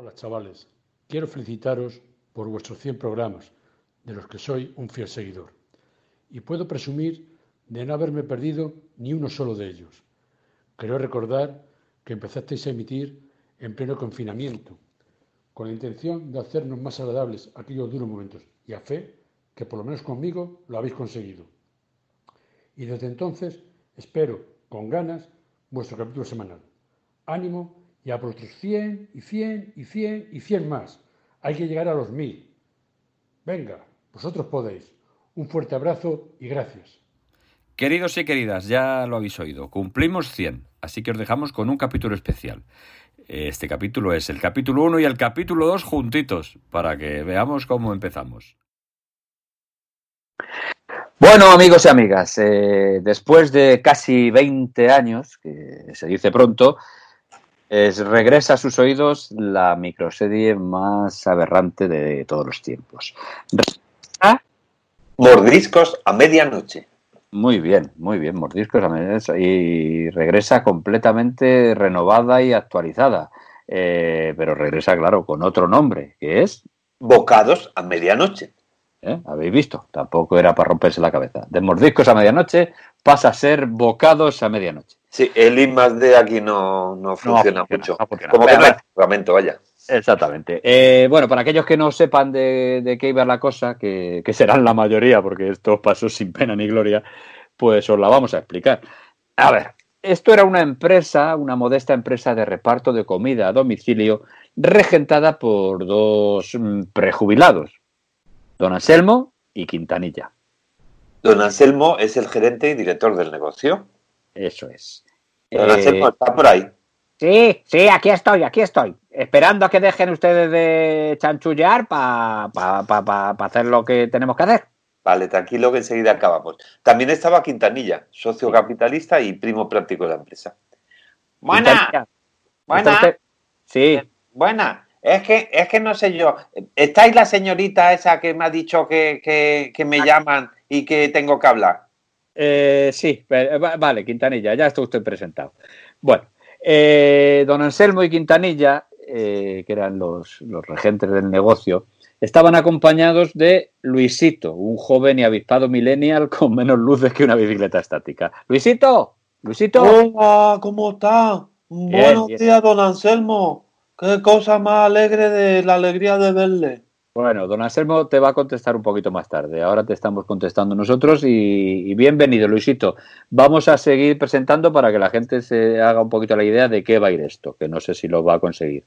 Hola chavales, quiero felicitaros por vuestros 100 programas, de los que soy un fiel seguidor. Y puedo presumir de no haberme perdido ni uno solo de ellos. Creo recordar que empezasteis a emitir en pleno confinamiento, con la intención de hacernos más agradables aquellos duros momentos, y a fe que por lo menos conmigo lo habéis conseguido. Y desde entonces espero con ganas vuestro capítulo semanal. Ánimo y a por otros 100 y 100 y 100 y 100 más. Hay que llegar a los 1000. Venga, vosotros podéis. Un fuerte abrazo y gracias. Queridos y queridas, ya lo habéis oído, cumplimos 100, así que os dejamos con un capítulo especial. Este capítulo es el capítulo 1 y el capítulo 2 juntitos, para que veamos cómo empezamos. Bueno, amigos y amigas, eh, después de casi 20 años, que se dice pronto, es, regresa a sus oídos la microserie más aberrante de todos los tiempos. Mordiscos a medianoche. Muy bien, muy bien, Mordiscos a medianoche. Y regresa completamente renovada y actualizada. Eh, pero regresa, claro, con otro nombre, que es... Bocados a medianoche. ¿Eh? Habéis visto, tampoco era para romperse la cabeza. De mordiscos a medianoche pasa a ser bocados a medianoche. Sí, el I más D aquí no, no funciona, mucho. no funciona. Como que no hay reglamento, vaya. Exactamente. Eh, bueno, para aquellos que no sepan de, de qué iba la cosa, que, que serán la mayoría, porque esto pasó sin pena ni gloria, pues os la vamos a explicar. A ver, esto era una empresa, una modesta empresa de reparto de comida a domicilio, regentada por dos mm, prejubilados, don Anselmo y Quintanilla. Don Anselmo es el gerente y director del negocio. Eso es. Don Eh, Anselmo está por ahí. Sí, sí, aquí estoy, aquí estoy. Esperando a que dejen ustedes de chanchullar para pa, pa, pa- pa hacer lo que tenemos que hacer. Vale, tranquilo que enseguida acabamos. También estaba Quintanilla, socio capitalista y primo práctico de la empresa. Buena, ¿está buena? Sí, buena. Es que, es que no sé yo. ¿Estáis la señorita esa que me ha dicho que, que, que me llaman y que tengo que hablar? eh, sí, eh, va- vale, Quintanilla, ya está usted presentado. Bueno, eh, don Anselmo y Quintanilla, eh, que eran los, los regentes del negocio, estaban acompañados de Luisito, un joven y avispado millennial con menos luces que una bicicleta estática. Luisito, Luisito. Hola, ¿cómo está? Bien, Buenos bien. días, don Anselmo. Qué cosa más alegre de la alegría de verle. Bueno, don Anselmo te va a contestar un poquito más tarde. Ahora te estamos contestando nosotros y, y bienvenido, Luisito. Vamos a seguir presentando para que la gente se haga un poquito la idea de qué va a ir esto, que no sé si lo va a conseguir.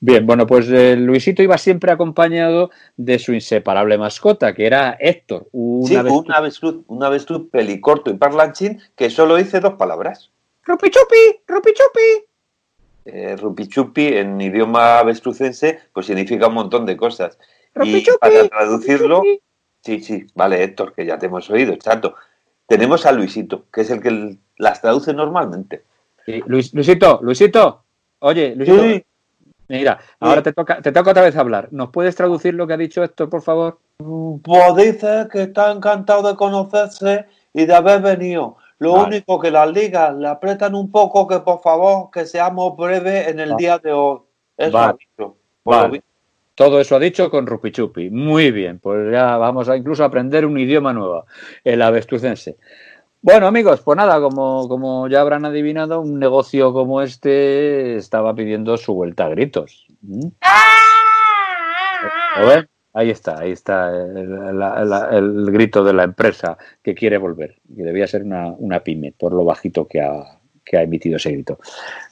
Bien, bueno, pues eh, Luisito iba siempre acompañado de su inseparable mascota, que era Héctor. Una sí, vez- un avestruz, un avestruz pelicorto y parlanchín que solo dice dos palabras. ¡Rupi chupi! ¡Rupi chupi! Eh, rupichupi en idioma avestrucense pues significa un montón de cosas. Para traducirlo, sí, sí, vale, Héctor, que ya te hemos oído, exacto. Tenemos a Luisito, que es el que las traduce normalmente. Sí, Luis- Luisito, Luisito. Oye, Luisito. Sí, Mira, ahora te toca, te toca otra vez hablar. ¿Nos puedes traducir lo que ha dicho Héctor, por favor? pues dice que está encantado de conocerse y de haber venido. Lo Vale. único que las ligas le apretan un poco, que por favor que seamos breves en el Va- día de hoy. Eso Vale. ha dicho. Lo Vale. Todo eso ha dicho con Rupichupi. Muy bien, pues ya vamos a incluso aprender un idioma nuevo, el avestrucense. Bueno, amigos, pues nada, como, como ya habrán adivinado, un negocio como este estaba pidiendo su vuelta a gritos. ¿Mm? ¿Lo ven? Ahí está, ahí está la- el grito de la empresa que quiere volver, que debía ser una, una pyme, por lo bajito que ha, que ha emitido ese grito.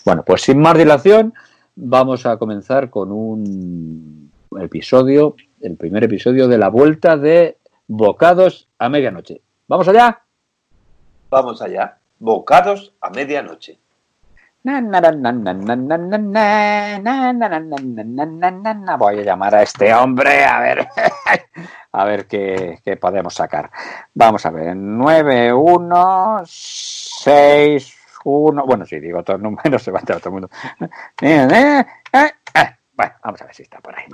Bueno, pues sin más dilación, vamos a comenzar con un episodio, el primer episodio de la vuelta de Bocados a medianoche. ¿Vamos allá? Vamos allá. Bocados a medianoche. Voy a llamar a este hombre a ver, a ver qué, qué podemos sacar. Vamos a ver, 9, 1, 6, 1. Bueno, si digo todos los números se va a enterar todo el mundo. Eh, eh, eh, eh. Bueno, vamos a ver si está por ahí.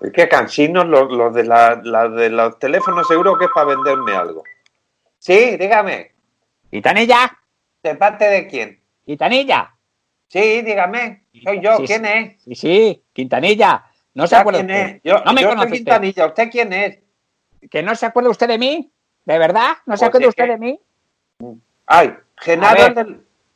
Es que cansinos los, los de, la, la de los teléfonos seguro que es para venderme algo. Sí, dígame. ¡Gitanilla! ¿De parte de quién? ¡Gitanilla! Sí, dígame. Soy yo. Sí, ¿Quién sí. es? Sí, sí, Quintanilla. No se acuerda ¿Quién usted. es? Yo, no me yo conoce soy usted. Quintanilla. ¿Usted quién es? ¿Que no se acuerda usted de mí? ¿De verdad? ¿No se Pues acuerda es usted que- de mí? Ay, Genaro.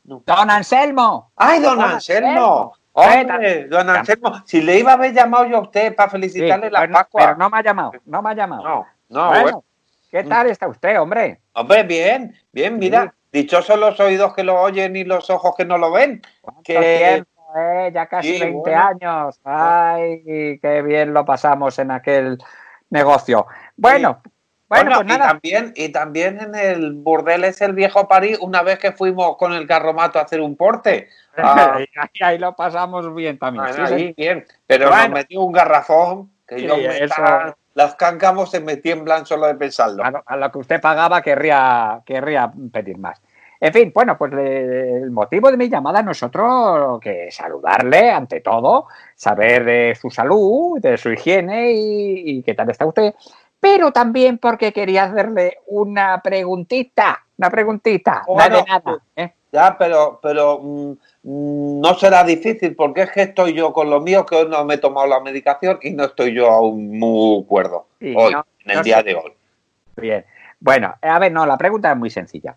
Don Anselmo. ¡Ay, don Don Anselmo! Anselmo. Hombre, don Anselmo, si le iba a haber llamado yo a usted para Sí, felicitarle la bueno, Pascua. pero no me ha llamado, no me ha llamado. no, no, Bueno, bueno. ¿Qué tal está usted, hombre? Hombre, bien, bien, mira. Dichosos los oídos que lo oyen y los ojos que no lo ven. ¿Cuánto Que- tiempo, eh? Ya casi Sí, 20 bueno. años. Ay, qué bien lo pasamos en aquel negocio. Bueno, bueno, Bueno, pues y nada. también, y también en el burdel es el viejo París, una vez que fuimos con el carromato a hacer un porte. Ah, ahí, ahí lo pasamos bien también. sí, ahí, sí. bien. Pero Bueno. nos metió un garrafón que Sí, yo me eso- estaba- las cáncamos se me tiemblan solo de pensarlo. A lo, a lo que usted pagaba querría, querría pedir más. En fin, bueno, pues le- el motivo de mi llamada nosotros que saludarle ante todo, saber de su salud, de su higiene y, y qué tal está usted, pero también porque quería hacerle una preguntita, una preguntita, Bueno, nada de nada. ¿eh? Ya, pero, pero mm, mm, no será difícil porque es que estoy yo con lo mío que hoy no me he tomado la medicación y no estoy yo aún muy cuerdo Sí, hoy, no, en el no día sé. de hoy. Bien. Bueno, a ver, no, la pregunta es muy sencilla.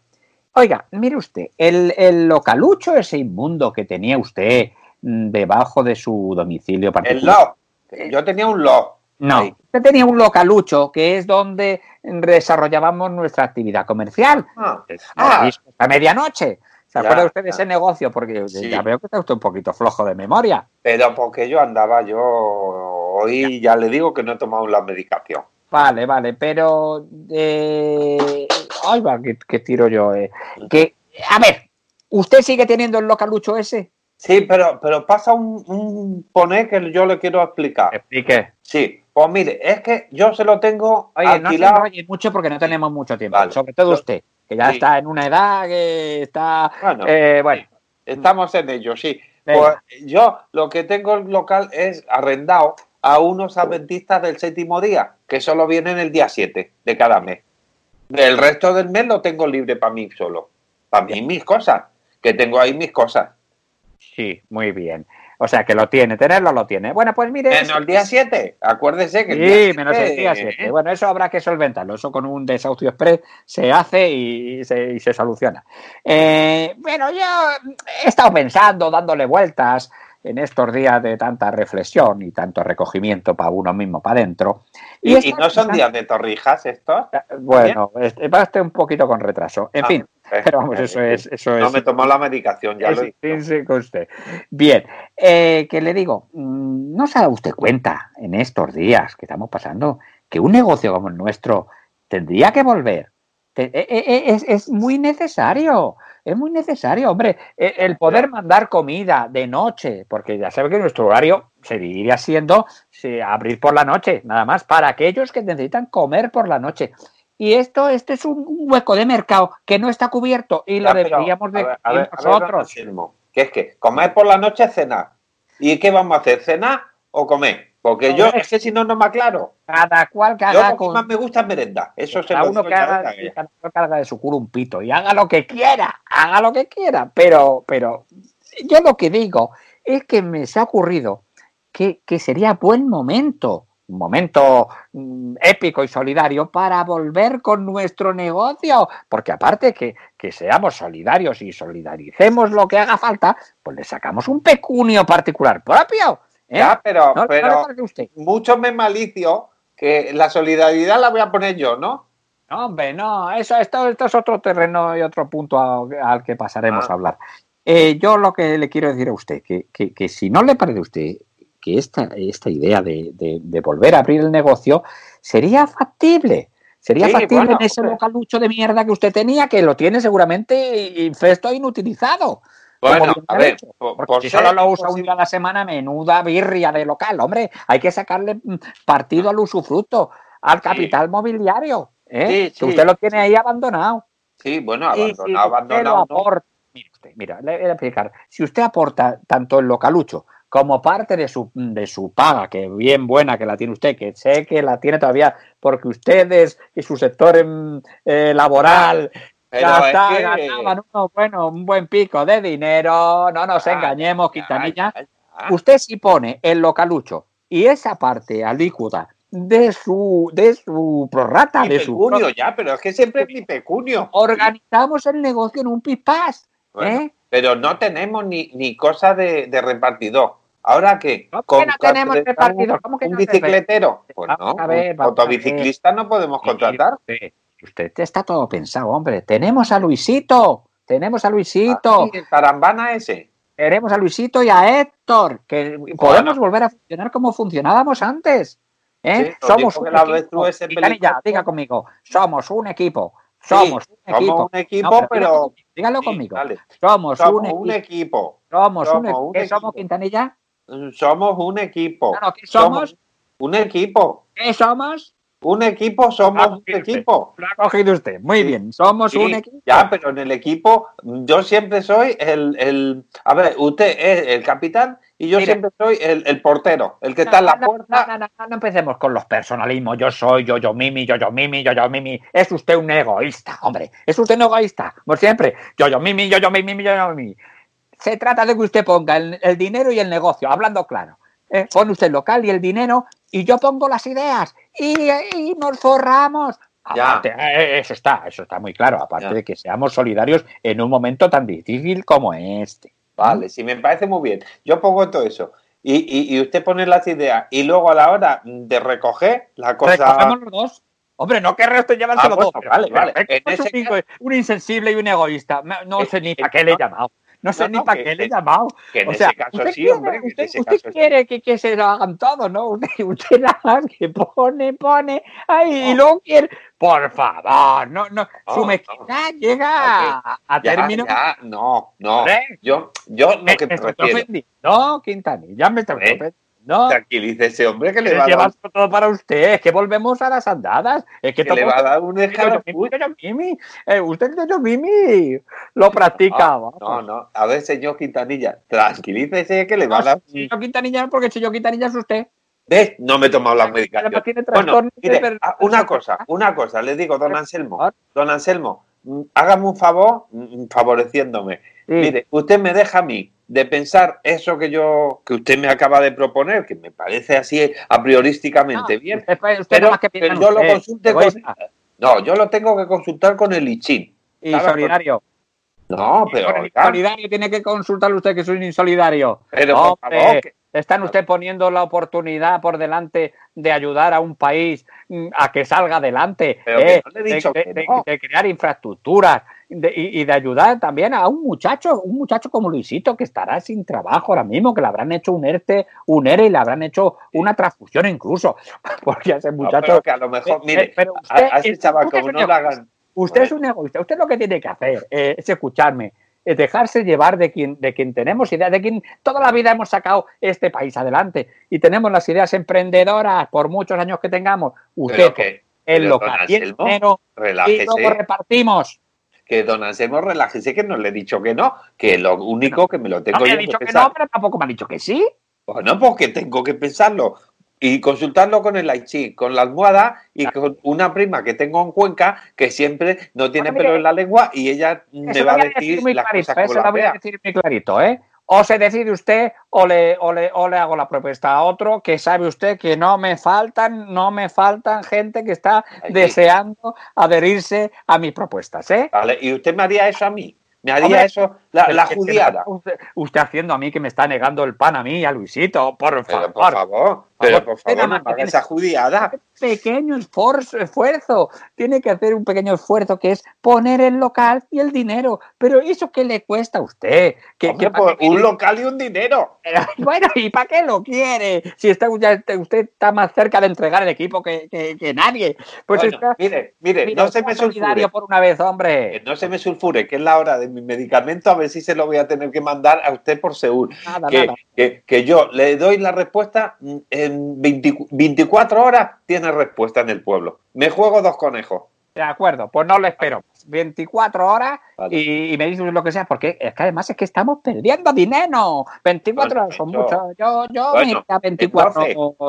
Oiga, mire usted, el, el localucho ese inmundo que tenía usted mm, debajo de su domicilio El particular. lo. Yo tenía un lo. No, Ahí. usted tenía un localucho que es donde desarrollábamos nuestra actividad comercial. Ah, Ah. a medianoche. ¿Se Ya, acuerda usted de ya. ese negocio? Porque Sí. ya veo que está usted un poquito flojo de memoria. pero porque yo andaba, yo hoy ya le digo que no he tomado la medicación. Vale, vale, pero... Eh... Ay, va, que, que tiro yo. eh. Que, a ver, ¿usted sigue teniendo el localucho ese? Sí, pero, pero pasa un, un poné que yo le quiero explicar. Explique. Sí, pues mire, es que yo se lo tengo Oye, no se alquilado. mucho porque no tenemos mucho tiempo. Vale. Sobre todo Yo- usted, que ya Sí. está en una edad que está... Bueno, eh, bueno, Estamos en ello, sí. Pues yo lo que tengo el local es arrendado a unos adventistas del séptimo día, que solo vienen el día 7 de cada mes. El resto del mes lo tengo libre para mí solo. Para mí mis cosas, que tengo ahí mis cosas. sí, muy bien. O sea, que lo tiene, tenerlo lo tiene. Bueno, pues mire... Menos el día 7, acuérdese que el Sí, día menos el 7, día 7. Bueno, eso habrá que solventarlo. Eso con un desahucio express se hace y se, y se soluciona. Eh, bueno, yo he estado pensando, dándole vueltas en estos días de tanta reflexión y tanto recogimiento para uno mismo, para adentro. Y, no son días de torrijas estos. Bueno, este- va usted un poquito con retraso. En Ah, fin, eh, pero vamos, eso eh, es... Eso No es me tomó la medicación, ya es lo he dicho. intrínseco usted. Bien, eh, que le digo, mm, ¿no se da usted cuenta en estos días que estamos pasando que un negocio como el nuestro tendría que volver? Eh, eh, eh, es muy necesario, es muy necesario, hombre, eh, el poder mandar comida de noche, porque ya sabe que nuestro horario seguiría siendo abrir por la noche, nada más, para aquellos que necesitan comer por la noche. Y esto, esto es un hueco de mercado que no está cubierto y lo deberíamos de a ver, a a ver, nosotros. Anselmo, que es que comer por la noche es cenar. ¿Y qué vamos a hacer? ¿Cenar o comer? Porque yo, es que si no, no me aclaro. Cada cual que Yo con más me gusta es merenda. Eso se cada lo uno digo cada cual que haga de su culo un pito y haga lo que quiera, haga lo que quiera. Pero, pero yo lo que digo es que me se ha ocurrido que, que sería buen momento, un momento mm, épico y solidario para volver con nuestro negocio. Porque aparte que, que seamos solidarios y solidaricemos lo que haga falta, pues le sacamos un pecunio particular propio. ¿Eh? Ya, pero, ¿No- pero usted? mucho me malicio que la solidaridad la voy a poner yo, ¿no? No, hombre, no, eso, esto, esto es otro terreno y otro punto a- al que pasaremos Ah. a hablar. Eh, yo lo que le quiero decir a usted, que, que, que si no le parece a usted que esta, esta idea de, de- de volver a abrir el negocio sería factible. Sería Sí, factible bueno, en ese hombre. localucho de mierda que usted tenía, que lo tiene seguramente infesto e inutilizado. Bueno, a ver, por, si ser solo lo usa un día a la semana, menuda birria de local, hombre. Hay que sacarle mm, partido al usufructo, al Sí. capital mobiliario. ¿eh? Sí, Que sí. usted lo tiene ahí abandonado. Sí, bueno, si abandonado, abandonado. no. aporta, mire usted, mira, le voy a explicar. Si usted aporta tanto el localucho como parte de su, de su paga, que bien buena que la tiene usted, que sé que la tiene todavía porque ustedes y su sector em, eh, laboral Pero ya es está, que- ganaban uno, bueno, un buen pico de dinero. No nos Ya, engañemos, Quintanilla. Usted si pone el localucho y esa parte alícuota de su, de su prorrata, Mi de su pecunio, ya, pero es que siempre es mi pecunio. organizamos el negocio en un pispás. Bueno, ¿eh? Pero no tenemos ni, ni cosa de, de repartidor. ¿Ahora qué? ¿Cómo que no tenemos repartidor? ¿Cómo que ¿Un no bicicletero? Pues no, a ver, un autobiciclista no podemos contratar. Usted, usted está todo pensado, hombre. Tenemos a Luisito. Tenemos a Luisito. Ah, el tarambana ese. Tenemos a Luisito y a Héctor. Que podemos volver a funcionar como funcionábamos antes. ¿eh? Sí, somos un equipo. es peligroso. diga conmigo. Somos un equipo. Somos un somos equipo. un equipo, No, pero- dígalo, dígalo Sí, conmigo. Somos, Somos un, un equipo. Somos, un, somos equipo. un ¿Qué somos. Quintanilla? Somos un equipo. ¿qué somos? un equipo. ¿Qué somos? Un equipo, somos un usted. equipo. Lo ha cogido usted. Muy Sí. bien. Somos Sí, un equipo. Ya, pero en el equipo yo siempre soy el, el- A ver, usted es el capitán y yo siempre soy el, el portero, el que está en la No, no, puerta. No, no, no, no empecemos con los personalismos. Yo soy, yo, yo, mimi, yo, yo, mimi, yo, yo, mimi. Es usted un egoísta, hombre. Es usted un egoísta, como siempre. Yo, yo, mimi, yo, yo, mimi, yo, yo, mimi. Se trata de que usted ponga el, el dinero y el negocio, hablando claro. ¿eh? Pone usted el local y el dinero y yo pongo las ideas y, y nos forramos. Aparte, eh, eso está, eso está muy claro. Aparte Ya. de que seamos solidarios en un momento tan difícil como este. Vale, sí, me parece muy bien. Yo pongo todo eso. Y, y- y usted pone las ideas. Y luego a la hora de recoger la cosa. Recogemos los dos. Hombre, no querré usted llevarse Ah, bueno, dos. vale, vale. En ese un, insensible y un egoísta. No, Eh, sé ni eh, para qué le he llamado. No sé No, ni no, para qué le he llamado. Que en O sea, ese caso usted sí, quiere, hombre. en usted, ese usted caso sí. quiere que, que se lo hagan todo, ¿no? Usted, usted más que pone, pone, ay, y luego quiere. Por favor, no, no. No, su no. mezquindad llega a, a Ya, término. ya, no, no. Yo, yo lo que me estoy refiero. ofendiendo, Quintanilla, me Hombre, ofendiendo. No, Tranquilice ese hombre que le va a dar, todo para usted. Es que volvemos a las andadas. Es que, que le va a dar un Mimi, eh, usted yo, Mimi lo practica. No, no, no. A ver, señor Quintanilla, tranquilícese que le va a dar. Yo Quintanilla, porque si yo Quintanilla es usted. ¿Ves? No me he tomado la Además medicación. tiene Bueno, mire, ah, una cosa, una cosa, le digo, don Anselmo, don Anselmo, mm, hágame un favor mm, favoreciéndome. Sí. Mire, usted me deja a mí de pensar eso que yo, que usted me acaba de proponer, que me parece así a priorísticamente No, bien, Usted, usted pero, que en yo lo consulte con... No, yo lo tengo que consultar con el ICHIN. Y solidario. No, pero, insolidario tiene que consultarle usted que un insolidario. pero por favor, que- Están usted poniendo la oportunidad por delante de ayudar a un país mm, a que salga adelante, Pero que no le he dicho de, que de- no. de crear infraestructuras de- y, y de ayudar también a un muchacho, un muchacho como Luisito que estará sin trabajo ahora mismo, que le habrán hecho un ERTE, un ERE y le habrán hecho una transfusión incluso, porque ese no, muchacho... pero que a lo mejor, Eh, mire, eh, pero usted a ese es- chaval como no un le hagan... Usted es un egoísta. Usted lo que tiene que hacer eh, es escucharme, es dejarse llevar de quien, de quien tenemos ideas, de quien toda la vida hemos sacado este país adelante y tenemos las ideas emprendedoras por muchos años que tengamos. Usted, que, el local y el dinero y luego repartimos. que don Anselmo relájese que no le he dicho que no, que lo único que me lo tengo No me yo ha dicho que no, pero tampoco me ha dicho que sí. Bueno, porque tengo que pensarlo y consultarlo con el Aichi, con la almohada y con una prima que tengo en Cuenca que siempre no tiene Bueno, pelo en la lengua y ella me va a decir muy las clarito, cosas eso las voy a decir muy clarito, ¿eh? O se decide usted o le, o, le, o le hago la propuesta a otro que sabe usted que no me faltan, no me faltan gente que está deseando adherirse a mis propuestas, ¿eh? Vale, y usted me haría eso a mí, me haría Hombre, eso la, la judiada. Usted, usted haciendo a mí que me está negando el pan a mí a Luisito, por Pero favor. por favor, pero por favor, no tiene- esa judiada. pequeño esfuerzo, esfuerzo. Tiene que hacer un pequeño esfuerzo que es poner el local y el dinero. Pero eso qué le cuesta a usted? ¿Qué, Hombre, qué- qué- un local y un dinero. Bueno, ¿y para qué lo quiere? Si está, ya- usted está más cerca de entregar el equipo que, que- que nadie. Pues Bueno, está, mire, mire, no se me sulfure. por una vez, Que hombre. no se me sulfure, que es la hora de mi medicamento, a ver si se lo voy a tener que mandar a usted por seguro. Nada, que, nada. que- que yo le doy la respuesta mm, en 20 24 horas, tiene respuesta en el pueblo. Me juego dos conejos. De acuerdo, pues no le espero más. 24 horas Vale. y, y me dices lo que sea, porque es que además es que estamos perdiendo dinero. 24 Bueno, horas son muchas. Yo, yo Bueno, me iría 24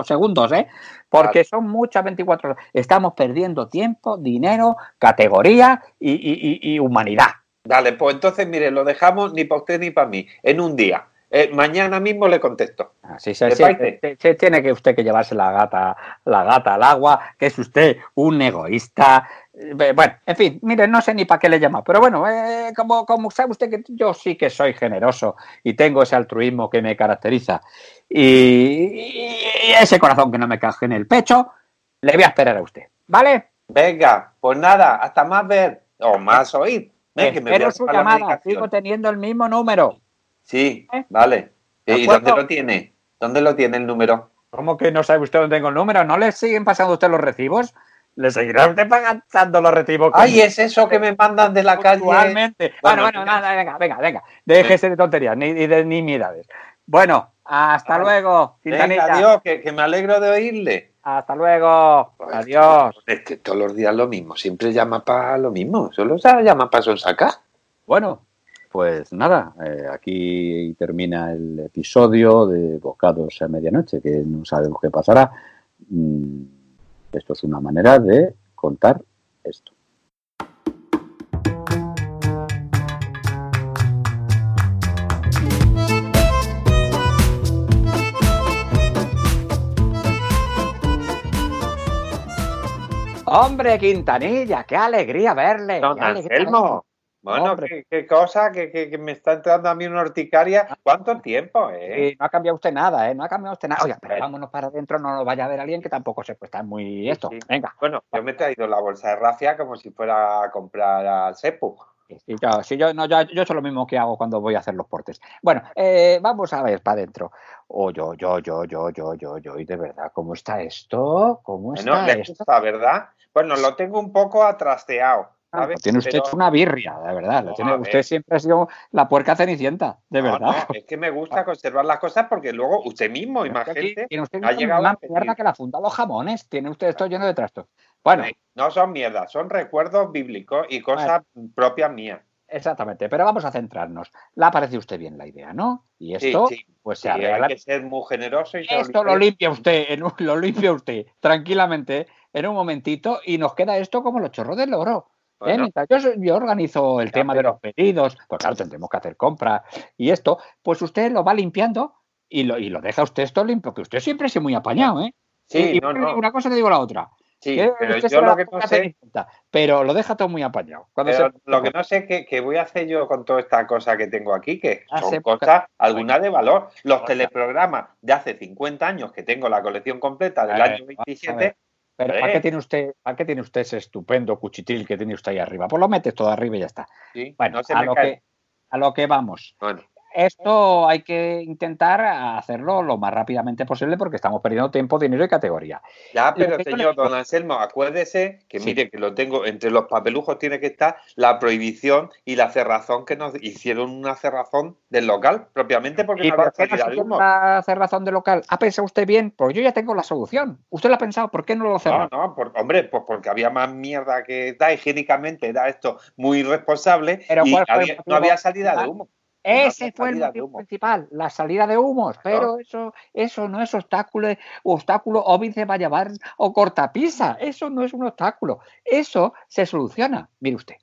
segundos, ¿eh? Porque Vale. son muchas 24 horas. Estamos perdiendo tiempo, dinero, categoría y- y humanidad. Dale, pues entonces, mire, lo dejamos ni para usted ni para mí, en un día. Eh, mañana mismo le contesto. Así se, ¿Le se- tiene que usted que llevarse la gata, la gata al agua, que es usted un egoísta. Eh, Bueno, en fin, mire, no sé ni para qué le llama, pero bueno, eh, como, como sabe usted que yo sí que soy generoso y tengo ese altruismo que me caracteriza y, y ese corazón que no me caje en el pecho, le voy a esperar a usted, ¿vale? Venga, pues nada, hasta más ver o más oír. Ven, que me Espero su llamada, sigo teniendo el mismo número. Sí, ¿Eh? vale. ¿De ¿Y dónde lo tiene? ¿Dónde lo tiene el número? ¿Cómo que no sabe usted dónde tengo el número? ¿No le siguen pasando a usted los recibos? ¿Le seguirá usted pagando los recibos? con- Ay, es eso que me mandan de la calle. Puntualmente. Bueno, Bueno, nada, venga, venga, venga. Déjese de tonterías ni de nimiedades. Bueno, hasta Vale. luego, Venga, adiós, que, que me alegro de oírle. Hasta luego. Adiós. Es que todos los días lo mismo, siempre llama para lo mismo, solo se llama para sonsacar. Bueno, pues nada, eh, aquí termina el episodio de Bocados a Medianoche, que no sabemos qué pasará. Mm, Esto es una manera de contar esto. Hombre, Quintanilla, qué alegría verle. Don qué alegría verle. Bueno, qué, qué cosa, que, que- que me está entrando a mí una horticaria. ¿Cuánto tiempo, eh? Sí, no ha cambiado usted nada, ¿eh? No ha cambiado usted nada. Oiga, pero vámonos para adentro, no nos vaya a ver alguien que tampoco se puede estar muy esto. sí. Venga. Bueno, yo me he traído la bolsa de rafia como si fuera a comprar al Sepu. Sí, yo, sí, yo, no, yo, yo eso es lo mismo que hago cuando voy a hacer los portes. Bueno, eh, vamos a ver para adentro. Oh, yo, yo, yo, yo, yo, yo, yo, y de verdad, ¿cómo está esto? ¿Cómo está esto? gusta, ¿verdad? Bueno, lo tengo un poco atrasteado, Ah, ¿sabes? Tiene usted Pero- una birria, de verdad. No, tiene- usted siempre ha sido la puerca cenicienta, de No, verdad. no, es que me gusta conservar las cosas porque luego usted mismo y más gente tiene usted ha llegado más a pedir. mierda que la funda los jamones. Tiene usted esto lleno de trastos. Bueno, no son mierdas, son recuerdos bíblicos y cosas propias mías. exactamente. Pero vamos a centrarnos. ¿Le parece usted bien la idea, no? Y Sí, esto, sí, pues sí, se arregla. hay que ser muy generoso y Esto lo limpia usted, en un- lo limpia usted tranquilamente en un momentito y nos queda esto como los chorros del oro. Bueno, Mientras yo, yo organizo el Ya, tema de los pedidos, pues claro, tendremos que hacer compras y esto, pues usted lo va limpiando y lo, y lo deja usted esto limpio, que usted siempre es muy apañado, ¿eh? sí, y, no, no, una cosa le digo la otra. sí, pero yo lo que no sé, pero lo deja todo muy apañado. Cuando pero se- lo que no sé que, que voy a hacer yo con toda esta cosa que tengo aquí, que son cosas, algunas de valor. Los teleprogramas de hace 50 años que tengo la colección completa del año vamos a 27, ver. Pero ¿para Hombre. qué tiene usted, para qué tiene usted ese estupendo cuchitril que tiene usted ahí arriba? Pues lo metes todo arriba y ya está. sí, Bueno, no se a me lo cae. que a lo que vamos. Bueno, Esto hay que intentar hacerlo lo más rápidamente posible porque estamos perdiendo tiempo, dinero y categoría. Ya, pero señor don Anselmo, acuérdese que Sí. mire que lo tengo entre los papelujos tiene que estar la prohibición y la cerrazón que nos hicieron una cerrazón del local propiamente porque ¿Y no por había qué no la cerrazón de local? ¿Ha pensado usted bien? Porque yo ya tengo la solución. ¿Usted lo ha pensado? ¿Por qué no lo No, cerramos? no, por- hombre, pues porque había más mierda que da higiénicamente, era esto muy irresponsable Pero y ¿cuál fue el había- no había salida de humo. Ese fue el motivo principal, la salida de humos. Pero eso, eso no es obstáculo, obstáculo óbice vallavar o cortapisa. Eso no es un obstáculo. Eso se soluciona. Mire usted.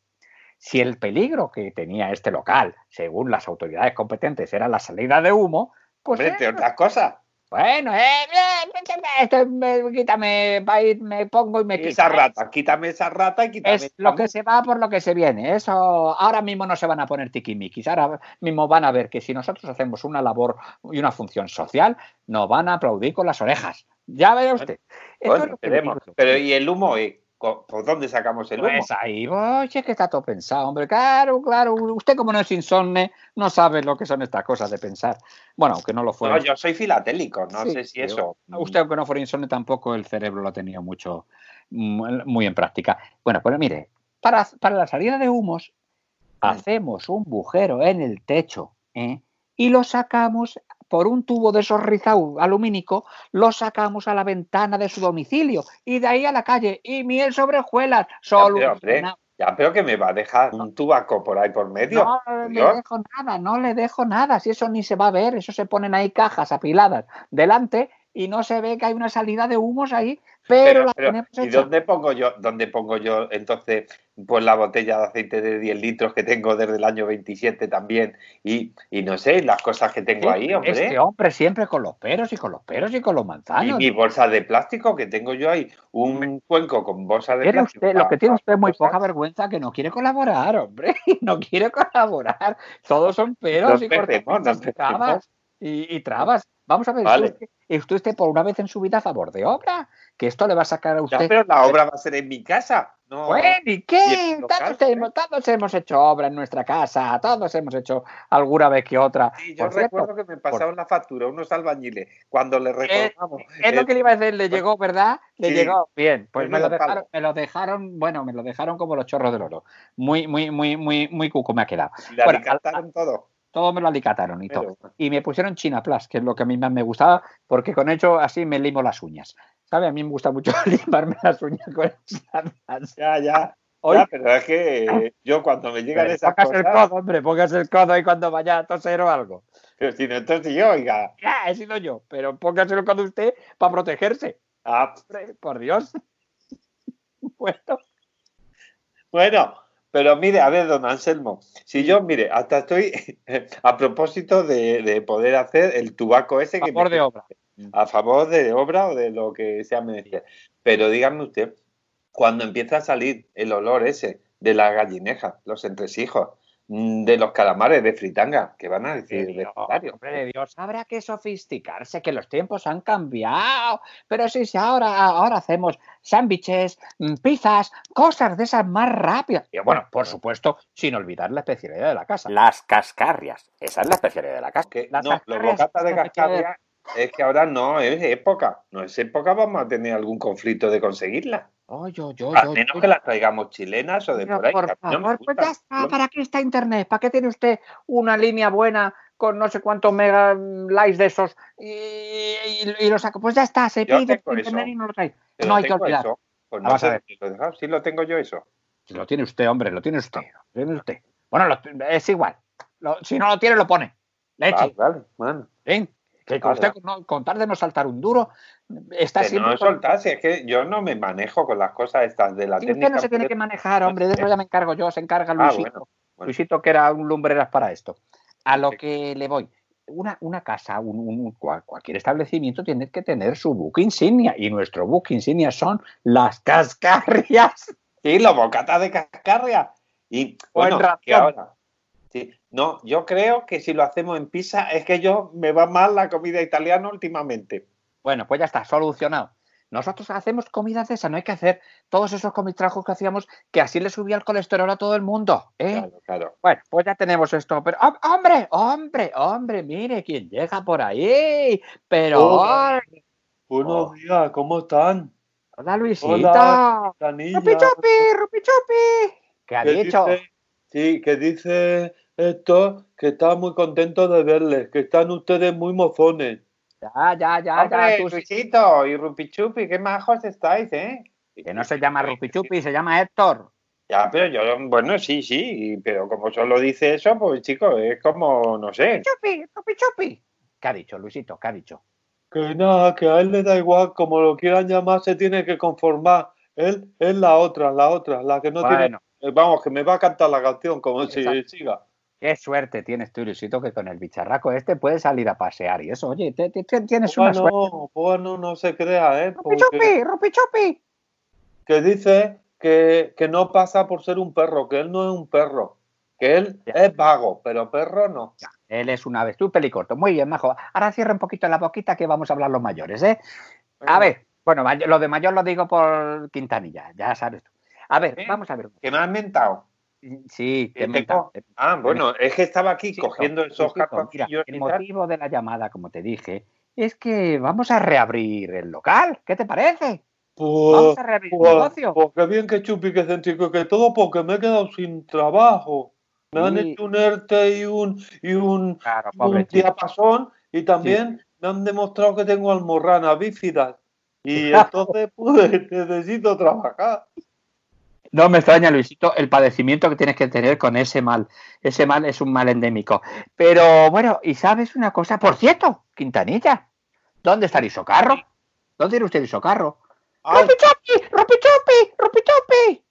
Si el peligro que tenía este local, según las autoridades competentes, era la salida de humo, pues Hombre, entre otras cosas. Bueno, eh, eh, esto me- quítame, me pongo y me quito. Esa rata, quítame esa rata y quítame Es lo que se va por lo que se viene. Eso ahora mismo no se van a poner tiquimiquis. Ahora mismo van a ver que si nosotros hacemos una labor y una función social, nos van a aplaudir con las orejas. Ya verá usted. Bueno, veremos. Pero ¿y el humo? eh? ¿Por dónde sacamos el humo? Pues ahí, oye, que está todo pensado, hombre. Claro, claro. Usted, como no es insomne, no sabe lo que son estas cosas de pensar. Bueno, aunque no lo fuera. No, yo soy filatélico, no Sí, sé si eso. Usted, aunque no fuera insomne, tampoco el cerebro lo ha tenido mucho, mm, muy en práctica. Bueno, pues mire, para, para la salida de humos, hacemos un bujero en el techo ¿eh? y lo sacamos por un tubo de esos rizado alumínico, lo sacamos a la ventana de su domicilio y de ahí a la calle. Y miel sobre hojuelas, Ya, solo. Ya, pero que me va a dejar un tubaco por ahí por medio. No le dejo nada, no le dejo nada. Si eso ni se va a ver, eso se ponen ahí cajas apiladas delante y no se ve que hay una salida de humos ahí, pero, Pero- la pero, tenemos ¿Y hecha. dónde pongo yo, dónde pongo yo entonces pues la botella de aceite de 10 litros que tengo desde el año 27 también? Y, y no sé, las cosas que tengo ahí, hombre. Este hombre siempre con los peros y con los peros y con los Y manzanos. mi bolsa de plástico que tengo yo ahí, un cuenco con bolsa de plástico. usted, lo que tiene usted es muy poca vergüenza que no quiere colaborar, hombre. No quiere colaborar. Todos son peros y y empecemos. trabas. Y, y trabas. Vamos a ver, Vale. usted, usted esté por una vez en su vida a favor de obra, que esto le va a sacar a Ya, usted. pero la obra va a ser en mi casa. No, Bueno, ¿y qué? Todos hemos, todos hemos hecho obra en nuestra casa, todos hemos hecho alguna vez que otra. Sí, yo Por cierto, recuerdo que me pasaron la factura unos albañiles cuando le recordamos. Es lo eh, que le iba a decir, le llegó, ¿verdad? Le Sí. llegó. Bien, pues me lo, dejaron, me lo dejaron, bueno, me lo dejaron como los chorros del oro. Muy, muy, muy, muy, muy cuco me ha quedado. le bueno, alicataron todo. Todo me lo alicataron y Pero, todo. Y me pusieron China Plus, que es lo que a mí más me gustaba, porque con ello así me limo las uñas. ¿Sabe? A mí me gusta mucho limarme las uñas con China Plus. ya, ya. Hoy, ya, pero es que yo cuando me llegan esas póngase el cosas, codo, hombre, póngase el codo ahí cuando vaya a toser o algo. pero si no, entonces yo, oiga, Ya, he sido yo, pero póngase el codo usted para protegerse. ah, Hombre, por Dios. Bueno, Bueno, pero mire, a ver, don Anselmo, si yo, mire, hasta estoy a propósito de, de poder hacer el tubaco ese que favor me- de obra. a favor de obra o de lo que sea menester. Pero dígame usted, cuando empieza a salir el olor ese de las gallinejas, los entresijos, de los calamares de fritanga, que van a decir Dios, vegetarios. hombre de Dios, habrá que sofisticarse, que los tiempos han cambiado. Pero sí, sí, ahora, ahora hacemos sándwiches, mm, pizzas, cosas de esas más rápidas. Y bueno, por supuesto, sin olvidar la especialidad de la casa. Las cascarrias. Esa es la especialidad de la casa. Que, Las no, los cascarrias, bocatas de lo que quiere- cascarria es que ahora no es época. No es época, vamos a tener algún conflicto de conseguirla. Oy, oy, Al oy, menos que las traigamos chilenas o de por ahí. por a no favor, pues ya está. ¿Para qué está Internet? ¿Para qué tiene usted una línea buena con no sé cuántos mega mm, likes de esos y, y- y lo saca? Pues ya está, se Yo pide por Internet eso. y no lo trae. Pero no hay que olvidar. eso. Pues no Vamos a sé si lo. Sí lo tengo yo eso. Si lo tiene usted, hombre, lo tiene usted. Lo tiene usted. Bueno, lo- es igual. Lo- si no lo tiene, lo pone. Leche. Vale, vale, bueno. ¿eh? Que con, usted, no- con tal de no saltar un duro, está Que siempre. no soltarse, es que yo no me manejo con las cosas estas de la Si técnica. usted no se tiene que manejar, hombre, de eso ya me encargo yo, se encarga Ah, Luisito. bueno, bueno. Luisito, que era un lumbreras para esto. A lo que le voy. Una, una casa, un, un- cual- cualquier establecimiento tiene que tener su book insignia y nuestro book insignia son las cascarrias. Sí, los bocatas de cascarria. Y Buen bueno, que ahora. Sí, no, yo creo que si lo hacemos en pizza es que yo me va mal la comida italiana últimamente. Bueno, pues ya está, solucionado. Nosotros hacemos comidas de esa, no hay que hacer todos esos comitrajos que hacíamos que así le subía el colesterol a todo el mundo. ¿eh? Claro, claro. Bueno, pues ya tenemos esto. Pero, ¡hom- hombre, hombre, hombre, mire quién llega por ahí. Pero, Hola. hola, Buenos días, ¿cómo están? Hola, Canilla. Rupi chupi, rupi chupi. ¿Qué ha ¿Qué dicho? dice? Sí, que dice esto, que está muy contento de verles, que están ustedes muy mozones. Ya, ya, ya, Hombre, ya. tú Luisito y Rupichupi, qué majos estáis, ¿eh? Que no se llama rupi chupi, se llama Héctor. Ya, pero yo, bueno, sí, sí, pero como solo dice eso, pues chicos, es como, no sé. Chupi, rupi chupi. ¿Qué ha dicho, Luisito? ¿Qué ha dicho? Que nada, que a él le da igual, como lo quieran llamar, se tiene que conformar. Él es la otra, la otra, la que no bueno, tiene. Vamos, que me va a cantar la canción, como si siga. Qué suerte tienes tú, Luisito, que con el bicharraco este puedes salir a pasear y eso. Oye, te- te- tienes una suerte. Bueno, bueno, no se crea, ¿eh? Porque chupi, rupi chupi. que dice que, que no pasa por ser un perro, que él no es un perro, que él Ya. es vago, pero perro no. Ya, él es un avestruz pelicorto. Muy bien, majo. Ahora cierra un poquito la boquita que vamos a hablar los mayores, ¿eh? A ver, bueno, lo de mayor lo digo por Quintanilla, ya sabes tú. A ver, ¿Eh? vamos a ver. ¿Qué me has mentado? Sí, ¿Qué te tengo? Ah, bueno, es que estaba aquí Luisito, cogiendo esos Luisito, mira, el motivo de la llamada, como te dije, es que vamos a reabrir el local. ¿Qué te parece? Pues, Vamos a reabrir el pues, negocio. pues qué bien que chupi, que céntrico, que todo porque me he quedado sin trabajo. Me han Sí. hecho un ERTE y un, y un, Claro, un diapasón y también me han demostrado que tengo almorrana bífida. Y entonces, pues, necesito trabajar. No me extraña, Luisito, el padecimiento que tienes que tener con ese mal. Ese mal es un mal endémico. Pero bueno, ¿y sabes una cosa? Por cierto, Quintanilla, ¿dónde está el isocarro? ¿Dónde tiene usted el isocarro? ¡Ropichopi! ¡Ropichopi! ¡Ropichopi!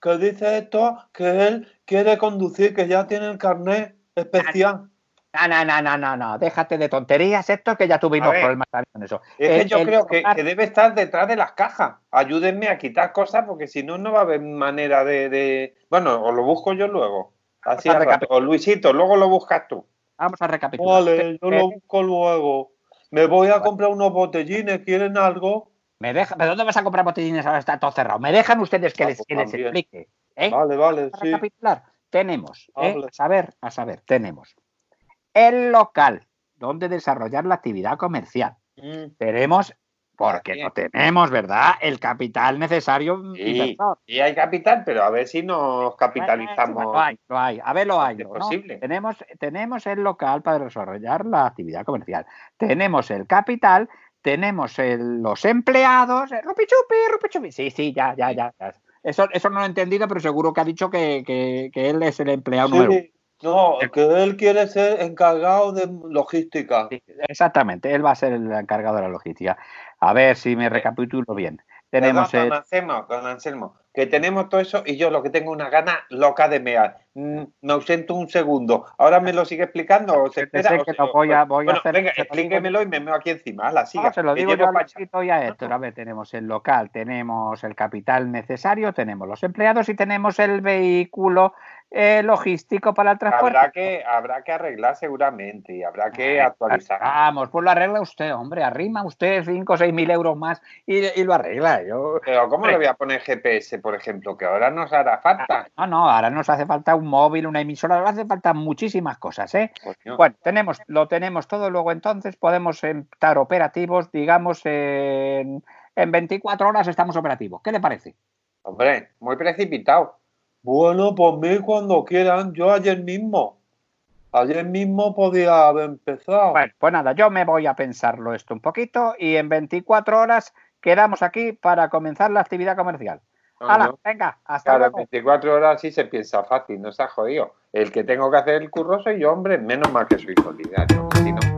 que dice esto que él quiere conducir, que ya tiene el carnet especial. No, no, no, no, no, no, déjate de tonterías esto que ya tuvimos ver, problemas también con eso. Es que yo el creo que, debe estar detrás de las cajas. Ayúdenme a quitar cosas porque si no, no va a haber manera de. de- Bueno, os lo busco yo luego. Así. O Luisito, luego lo buscas tú. Vamos a recapitular. Vale, yo lo busco luego. Me voy a comprar unos botellines, ¿quieren algo? Me deja, ¿Pero dónde vas a comprar botellines ahora? Está todo cerrado. ¿Me dejan ustedes que Ah, les, pues que les también. explique? ¿eh? Vale, vale, Vamos a sí. recapitular. Tenemos, ¿eh? A saber, a saber, tenemos el local donde desarrollar la actividad comercial. Mm, Tenemos, porque Bien. no tenemos, ¿verdad? El capital necesario. Sí, y hay capital, pero a ver si nos capitalizamos. Lo hay, lo hay. A ver, lo hay. Posible. Tenemos, tenemos el local para desarrollar la actividad comercial. Tenemos el capital, tenemos el- los empleados. eh, Rupi chupi, rupi chupi. Sí, sí, ya, ya, ya. Eso, eso no lo he entendido, pero seguro que ha dicho que, que- que él es el empleado uno. No, que él quiere ser encargado de logística. Sí, exactamente, él va a ser el encargado de la logística. A ver si me recapitulo bien. Tenemos Perdón, el, don Anselmo, don Anselmo, que tenemos todo eso y yo lo que tengo una gana loca de mear. Mm, Me ausento un segundo. ¿Ahora me lo sigue explicando o se espera? o que se- lo voy a- voy a hacer- venga, explíquemelo y me meo aquí encima. La siga. No, se lo digo yo a y a Héctor. A ver, tenemos el local, tenemos el capital necesario, tenemos los empleados y tenemos el vehículo eh, logístico para el transporte. Habrá que, habrá que arreglar seguramente y habrá que actualizar. Vamos, pues lo arregla usted, hombre. Arrima usted 5 o 6 mil euros más y, y lo arregla. Yo... Pero ¿cómo le voy a poner GPS, por ejemplo? Que ahora nos hará falta. No, no, ahora nos hace falta un móvil, una emisora, nos hace falta muchísimas cosas, ¿eh? Bueno, tenemos, lo tenemos todo, luego entonces podemos estar operativos, digamos, en, en 24 horas estamos operativos. ¿Qué le parece? Hombre, muy precipitado. Bueno, por mí cuando quieran, yo ayer mismo. Ayer mismo podía haber empezado. Bueno, pues nada, yo me voy a pensarlo esto un poquito y en 24 horas quedamos aquí para comenzar la actividad comercial. No, ¡Hala! no. Venga, hasta Claro, luego. 24 horas sí se piensa fácil, no se ha jodido. El que tengo que hacer el curro soy yo, hombre, menos mal que soy solidario, si no.